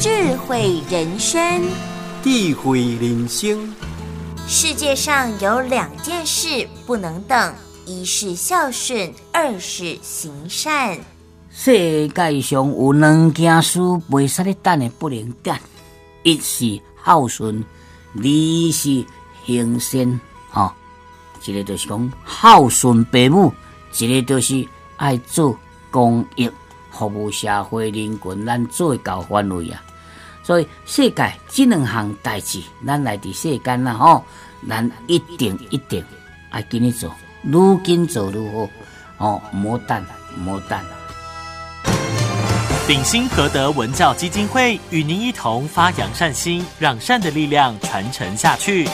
智慧人生，智慧人生。世界上有两件事不能等：一是孝顺，二是行善。世界上有两件事袂使你等的不能等，一是孝顺，二是行善。吼，一个就是讲孝顺父母，一个就是爱做公益。服务社会人群，咱做到范围啊！所以世界这两项代志，咱来伫世间啦吼，咱一定一定爱紧日做，愈紧做愈好哦，莫等莫等。鼎新和德文教基金会与您一同发扬善心，让善的力量传承下去。